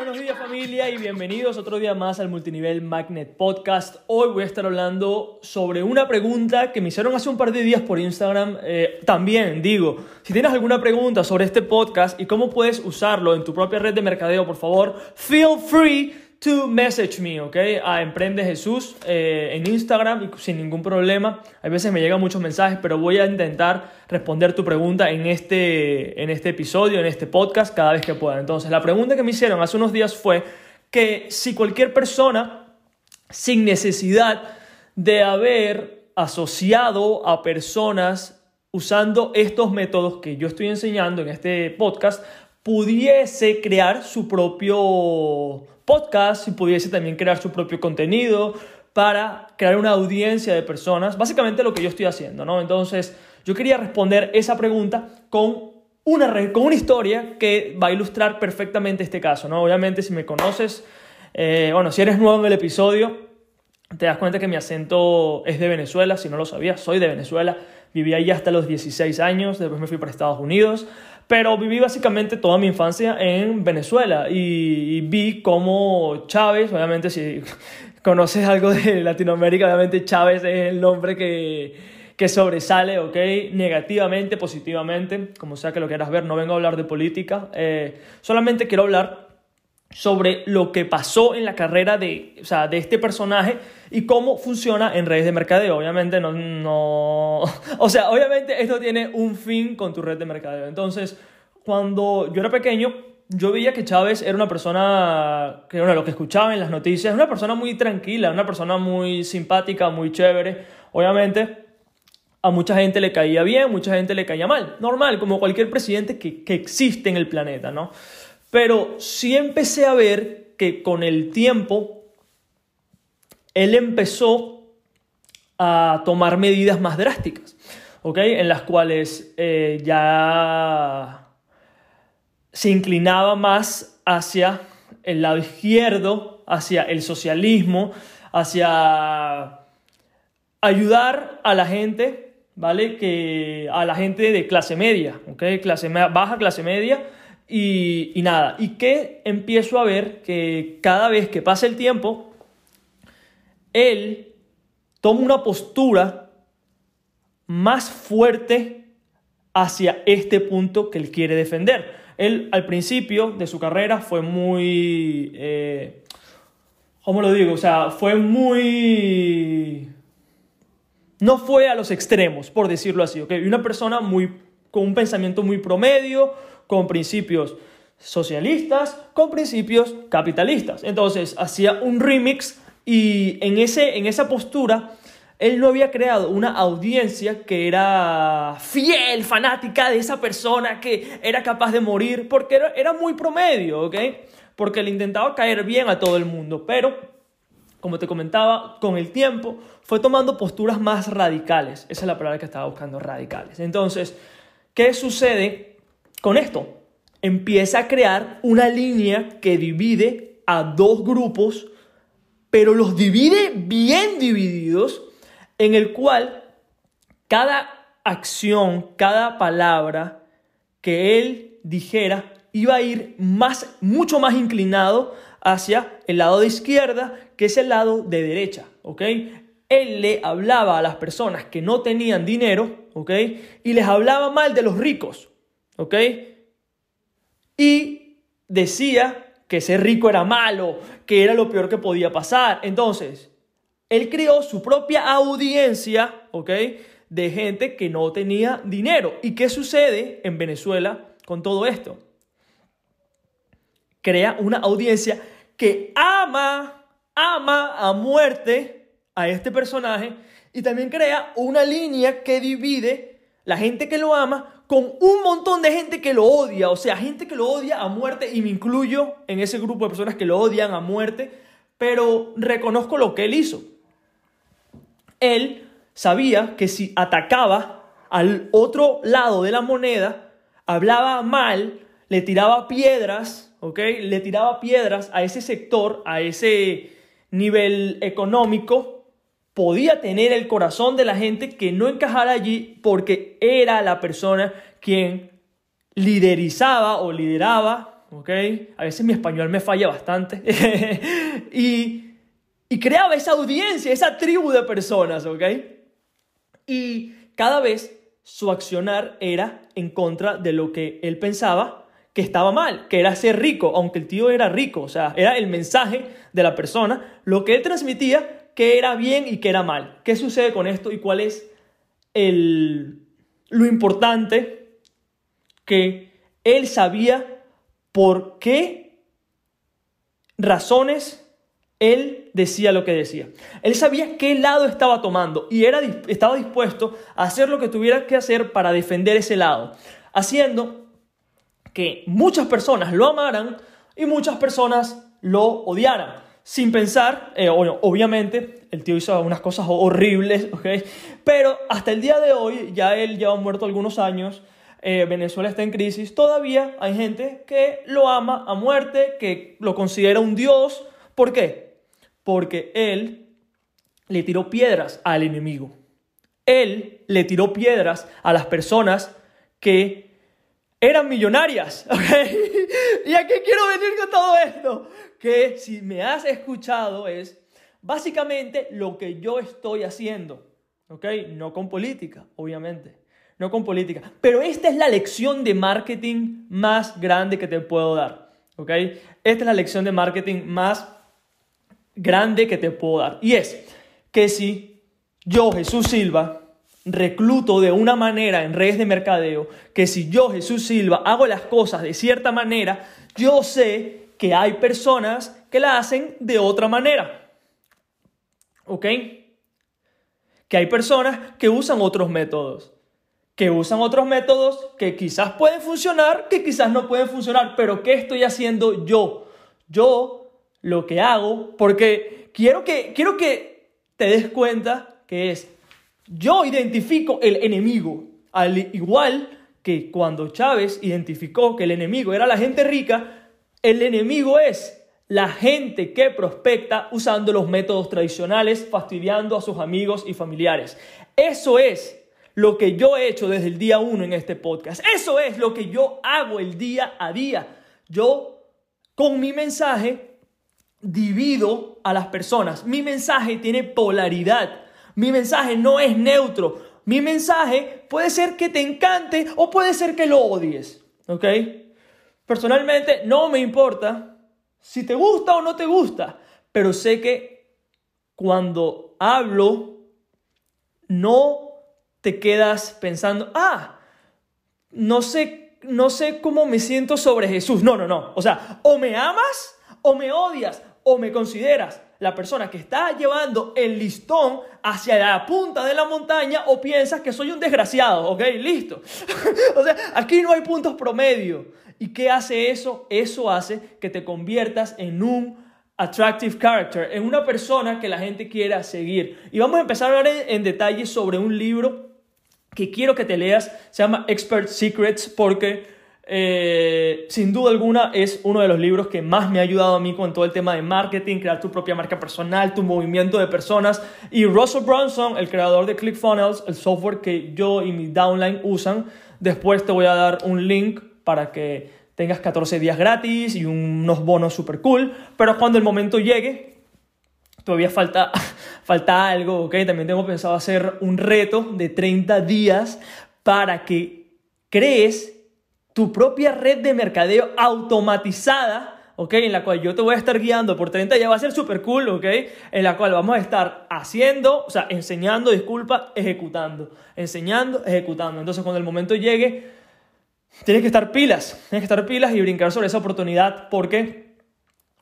Buenos días familia y bienvenidos otro día más al Multinivel Magnet Podcast. Hoy voy a estar hablando sobre una pregunta que me hicieron hace un par de días por Instagram. Eh, también digo, si tienes alguna pregunta sobre este podcast y cómo puedes usarlo en tu propia red de mercadeo, por favor, feel free to message me, ¿ok? A Emprende Jesús eh, en Instagram sin ningún problema. A veces me llegan muchos mensajes, pero voy a intentar responder tu pregunta en este, en este episodio, en este podcast, cada vez que pueda. Entonces, la pregunta que me hicieron hace unos días fue que si cualquier persona, sin necesidad de haber asociado a personas usando estos métodos que yo estoy enseñando en este podcast, pudiese crear su propio podcast, y pudiese también crear su propio contenido para crear una audiencia de personas, básicamente lo que yo estoy haciendo, ¿no? Entonces, yo quería responder esa pregunta con una, con una historia que va a ilustrar perfectamente este caso, ¿no? Obviamente, si me conoces, eh, bueno, si eres nuevo en el episodio, te das cuenta que mi acento es de Venezuela, si no lo sabías, soy de Venezuela, viví ahí hasta los 16 años, después me fui para Estados Unidos, pero viví básicamente toda mi infancia en Venezuela y, vi cómo Chávez, obviamente si conoces algo de Latinoamérica, obviamente Chávez es el nombre que, que sobresale, ¿ok? Negativamente, positivamente, como sea que lo quieras ver, no vengo a hablar de política, eh, solamente quiero hablar sobre lo que pasó en la carrera de, o sea, de este personaje y cómo funciona en redes de mercadeo. Obviamente no, no, o sea, obviamente esto tiene un fin con tu red de mercadeo. Entonces, cuando yo era pequeño, yo veía que Chávez era una persona, que era lo que escuchaba en las noticias, una persona muy tranquila, una persona muy simpática, muy chévere. Obviamente, a mucha gente le caía bien, mucha gente le caía mal. Normal, como cualquier presidente que, que existe en el planeta, ¿no? Pero sí empecé a ver que con el tiempo él empezó a tomar medidas más drásticas, ¿ok? En las cuales eh, ya se inclinaba más hacia el lado izquierdo, hacia el socialismo, hacia ayudar a la gente, ¿vale? Que a la gente de clase media, ¿ok? Clase baja, clase media, y, nada, y que empiezo a ver que cada vez que pasa el tiempo, él toma una postura más fuerte hacia este punto que él quiere defender. Él al principio de su carrera fue muy... Eh, ¿Cómo lo digo? O sea, fue muy... No fue a los extremos, por decirlo así, ¿ok? Una persona muy, con un pensamiento muy promedio, con principios socialistas, con principios capitalistas. Entonces hacía un remix y en, ese, en esa postura él no había creado una audiencia que era fiel, fanática de esa persona, que era capaz de morir, porque era, era muy promedio, ¿ok? Porque le intentaba caer bien a todo el mundo, pero, como te comentaba, con el tiempo fue tomando posturas más radicales. Esa es la palabra que estaba buscando, radicales. Entonces, ¿qué sucede con esto. Empieza a crear una línea que divide a dos grupos, pero los divide bien divididos, en el cual cada acción, cada palabra que él dijera iba a ir más, mucho más inclinado hacia el lado de izquierda que es el lado de derecha, ¿ok? Él le hablaba a las personas que no tenían dinero, ¿ok? Y les hablaba mal de los ricos, ¿ok? Y decía que ser rico era malo, que era lo peor que podía pasar. Entonces, él creó su propia audiencia, ¿ok? De gente que no tenía dinero. ¿Y qué sucede en Venezuela con todo esto? Crea una audiencia que ama, ama a muerte a este personaje y también crea una línea que divide la gente que lo ama con un montón de gente que lo odia, o sea, gente que lo odia a muerte y me incluyo en ese grupo de personas que lo odian a muerte, pero reconozco lo que él hizo. Él sabía que si atacaba al otro lado de la moneda, hablaba mal, le tiraba piedras, ¿ok? Le tiraba piedras a ese sector, a ese nivel económico, podía tener el corazón de la gente que no encajara allí porque era la persona quien liderizaba o lideraba, ¿ok? A veces mi español me falla bastante. y, y creaba esa audiencia, esa tribu de personas, ¿ok? Y cada vez su accionar era en contra de lo que él pensaba que estaba mal, que era ser rico, aunque el tío era rico, o sea, era el mensaje de la persona, lo que él transmitía que era bien y que era mal. ¿Qué sucede con esto y cuál es el, lo importante que él sabía por qué razones él decía lo que decía. Él sabía qué lado estaba tomando y era, estaba dispuesto a hacer lo que tuviera que hacer para defender ese lado, haciendo que muchas personas lo amaran y muchas personas lo odiaran. Sin pensar, eh, obviamente, el tío hizo unas cosas horribles. Pero hasta el día de hoy, ya él lleva muerto algunos años, eh, Venezuela está en crisis, todavía hay gente que lo ama a muerte, que lo considera un dios. ¿Por qué? Porque él le tiró piedras al enemigo. Él le tiró piedras a las personas que eran millonarias. ¿Y a qué quiero venir con todo esto? Que si me has escuchado es básicamente lo que yo estoy haciendo. ¿Ok? No con política, obviamente. No con política. Pero esta es la lección de marketing más grande que te puedo dar. ¿Ok? Esta es la lección de marketing más grande que te puedo dar. Y es que si yo, Jesús Silva, recluto de una manera en redes de mercadeo que si yo, Jesús Silva, hago las cosas de cierta manera, yo sé que hay personas que la hacen de otra manera. ¿Ok? Que hay personas que usan otros métodos. Que usan otros métodos que quizás pueden funcionar, que quizás no pueden funcionar. Pero ¿qué estoy haciendo yo? Yo lo que hago, porque quiero que, quiero que te des cuenta que es yo identifico el enemigo, al igual que cuando Chávez identificó que el enemigo era la gente rica, el enemigo es la gente que prospecta usando los métodos tradicionales, fastidiando a sus amigos y familiares. Eso es lo que yo he hecho desde el día uno en este podcast. Eso es lo que yo hago el día a día. Yo, con mi mensaje, divido a las personas. Mi mensaje tiene polaridad. Mi mensaje no es neutro. Mi mensaje puede ser que te encante o puede ser que lo odies. ¿Ok? Personalmente no me importa si te gusta o no te gusta, pero sé que cuando hablo no te quedas pensando, ah, no sé, no sé cómo me siento sobre Jesús. No, no, no. O sea, o me amas o me odias o me consideras la persona que está llevando el listón hacia la punta de la montaña o piensas que soy un desgraciado, ¿ok? Listo. o sea, aquí no hay puntos promedio. ¿Y qué hace eso? Eso hace que te conviertas en un attractive character, en una persona que la gente quiera seguir. Y vamos a empezar a hablar en, detalle sobre un libro que quiero que te leas, se llama Expert Secrets, porque eh, sin duda alguna es uno de los libros que más me ha ayudado a mí con todo el tema de marketing, crear tu propia marca personal, tu movimiento de personas. Y Russell Brunson, el creador de ClickFunnels, el software que yo y mi downline usan, después te voy a dar un link para que tengas 14 días gratis y unos bonos super cool. Pero cuando el momento llegue, todavía falta, falta algo, ¿ok? También tengo pensado hacer un reto de 30 días para que crees tu propia red de mercadeo automatizada, ¿ok? En la cual yo te voy a estar guiando por 30 ya va a ser súper cool, ¿ok? En la cual vamos a estar haciendo, o sea, enseñando, disculpa, ejecutando, enseñando, ejecutando. Entonces, cuando el momento llegue, tienes que estar pilas, tienes que estar pilas y brincar sobre esa oportunidad porque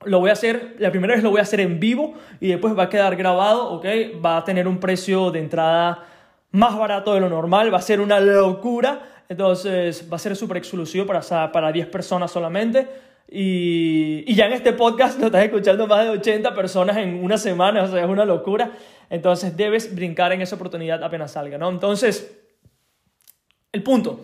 lo voy a hacer, la primera vez lo voy a hacer en vivo y después va a quedar grabado, ¿ok? Va a tener un precio de entrada más barato de lo normal, va a ser una locura entonces va a ser súper exclusivo para, para 10 personas solamente. Y, y, ya en este podcast lo estás escuchando más de 80 personas en una semana, o sea, es una locura. Entonces debes brincar en esa oportunidad apenas salga, ¿no? Entonces, el punto.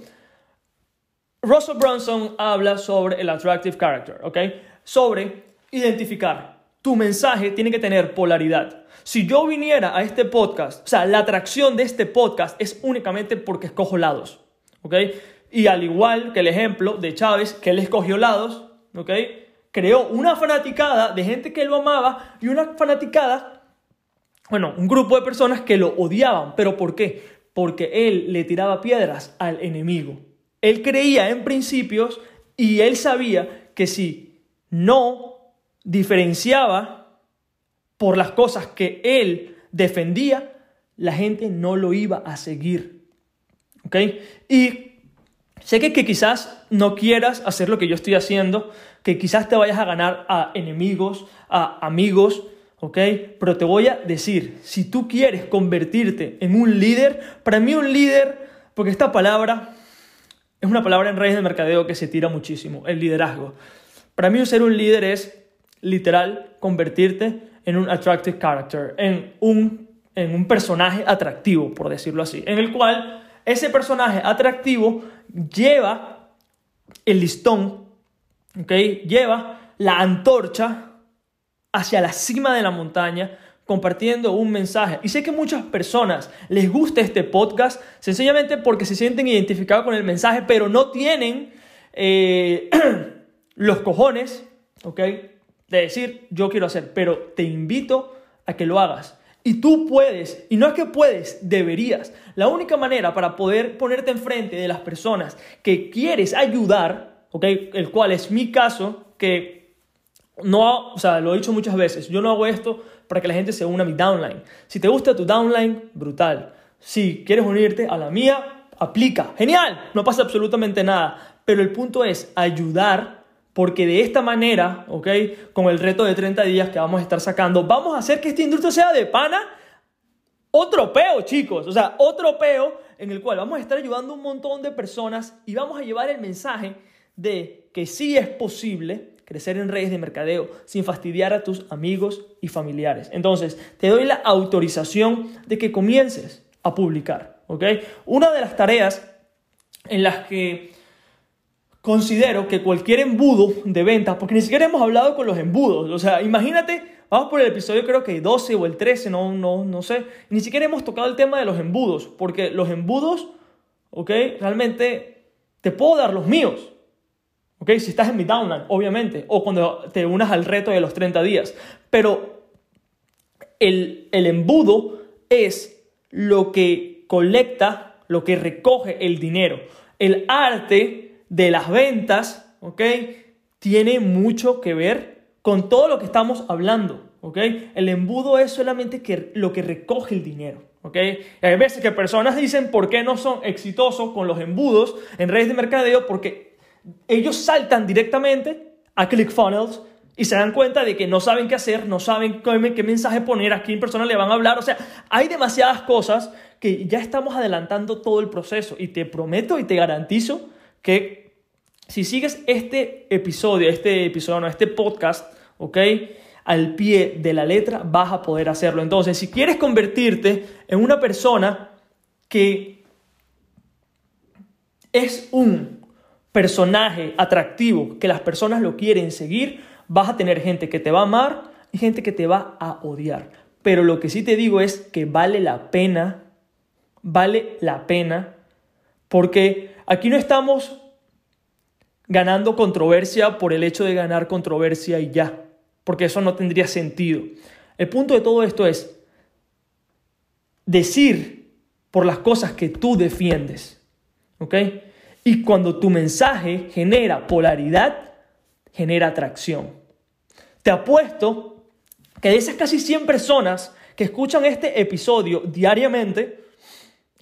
Russell Brunson habla sobre el attractive character, ¿ok? Sobre identificar. Tu mensaje tiene que tener polaridad. Si yo viniera a este podcast, o sea, la atracción de este podcast es únicamente porque escojo lados, ¿ok? Y al igual que el ejemplo de Chávez, que él escogió lados, ¿ok? Creó una fanaticada de gente que lo amaba y una fanaticada, bueno, un grupo de personas que lo odiaban. ¿Pero por qué? Porque él le tiraba piedras al enemigo. Él creía en principios y él sabía que si no diferenciaba por las cosas que él defendía, la gente no lo iba a seguir. ¿Ok? Y sé que, quizás no quieras hacer lo que yo estoy haciendo, que quizás te vayas a ganar a enemigos, a amigos, ¿ok? Pero te voy a decir, si tú quieres convertirte en un líder, para mí un líder, porque esta palabra es una palabra en redes de mercadeo que se tira muchísimo, el liderazgo. Para mí ser un líder es literal convertirte en un attractive character, en un, en un personaje atractivo, por decirlo así, en el cual ese personaje atractivo lleva el listón, ¿ok? Lleva la antorcha hacia la cima de la montaña compartiendo un mensaje. Y sé que muchas personas les gusta este podcast sencillamente porque se sienten identificados con el mensaje, pero no tienen eh, los cojones, ¿ok? De decir, yo quiero hacer, pero te invito a que lo hagas. Y tú puedes, y no es que puedes, deberías. La única manera para poder ponerte enfrente de las personas que quieres ayudar, ¿ok? El cual es mi caso, que no, o sea, lo he dicho muchas veces, yo no hago esto para que la gente se una a mi downline. Si te gusta tu downline, brutal. Si quieres unirte a la mía, aplica. Genial, no pasa absolutamente nada. Pero el punto es ayudar porque de esta manera, ¿ok? Con el reto de 30 días que vamos a estar sacando, vamos a hacer que esta industria sea de pana otro peo, chicos. O sea, otro peo en el cual vamos a estar ayudando un montón de personas y vamos a llevar el mensaje de que sí es posible crecer en redes de mercadeo sin fastidiar a tus amigos y familiares. Entonces, te doy la autorización de que comiences a publicar, ¿ok? Una de las tareas en las que considero que cualquier embudo de ventas, porque ni siquiera hemos hablado con los embudos, o sea, imagínate, vamos por el episodio creo que 12 o el 13, no, no, no sé, ni siquiera hemos tocado el tema de los embudos, porque los embudos, ¿ok? Realmente te puedo dar los míos, si estás en mi downline, obviamente, o cuando te unas al reto de los 30 días. Pero el, el embudo es lo que colecta, lo que recoge el dinero. El arte de las ventas, ¿ok? Tiene mucho que ver con todo lo que estamos hablando, ¿ok? El embudo es solamente que, lo que recoge el dinero, ¿ok? Y hay veces que personas dicen por qué no son exitosos con los embudos en redes de mercadeo porque ellos saltan directamente a ClickFunnels y se dan cuenta de que no saben qué hacer, no saben qué, mensaje poner, a quién persona le van a hablar. O sea, hay demasiadas cosas que ya estamos adelantando todo el proceso y te prometo y te garantizo que si sigues este episodio, este episodio, no, este podcast, ¿ok? Al pie de la letra vas a poder hacerlo. Entonces, si quieres convertirte en una persona que es un personaje atractivo que las personas lo quieren seguir, vas a tener gente que te va a amar y gente que te va a odiar. Pero lo que sí te digo es que vale la pena, vale la pena, porque aquí no estamos ganando controversia por el hecho de ganar controversia y ya, porque eso no tendría sentido. El punto de todo esto es decir por las cosas que tú defiendes, ¿ok? Y cuando tu mensaje genera polaridad, genera atracción. Te apuesto que de esas casi 100 personas que escuchan este episodio diariamente,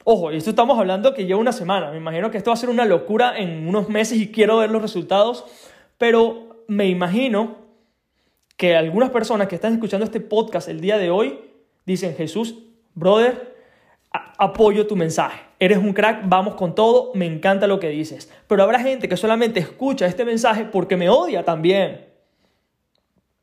ojo, y esto estamos hablando que lleva una semana, me imagino que esto va a ser una locura en unos meses y quiero ver los resultados, pero me imagino que algunas personas que están escuchando este podcast el día de hoy dicen, Jesús, brother, apoyo tu mensaje. Eres un crack, vamos con todo, me encanta lo que dices. Pero habrá gente que solamente escucha este mensaje porque me odia también.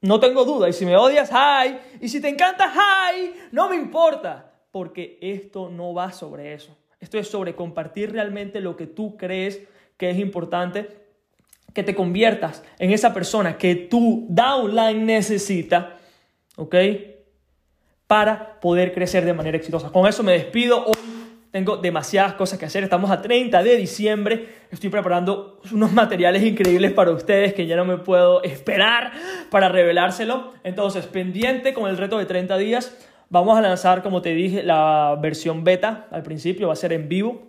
No tengo duda. Y si me odias, hi. Y si te encanta, hi. No me importa. Porque esto no va sobre eso. Esto es sobre compartir realmente lo que tú crees que es importante que te conviertas en esa persona que tu downline necesita, ¿ok? Para poder crecer de manera exitosa. Con eso me despido. Hoy tengo demasiadas cosas que hacer. Estamos a 30 de diciembre. Estoy preparando unos materiales increíbles para ustedes que ya no me puedo esperar para revelárselo. Entonces, pendiente con el reto de 30 días. Vamos a lanzar, como te dije, la versión beta al principio. Va a ser en vivo.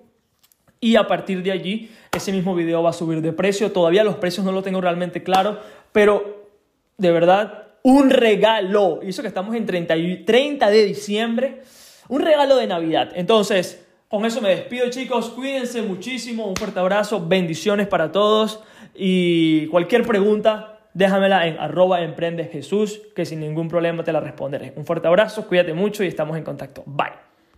Y a partir de allí, ese mismo video va a subir de precio. Todavía los precios no lo tengo realmente claro. Pero de verdad, un regalo. Y eso que estamos en 30, 30 de diciembre. Un regalo de Navidad. Entonces, con eso me despido chicos, cuídense muchísimo, un fuerte abrazo, bendiciones para todos y cualquier pregunta déjamela en arroba Jesús, que sin ningún problema te la responderé. Un fuerte abrazo, cuídate mucho y estamos en contacto. Bye.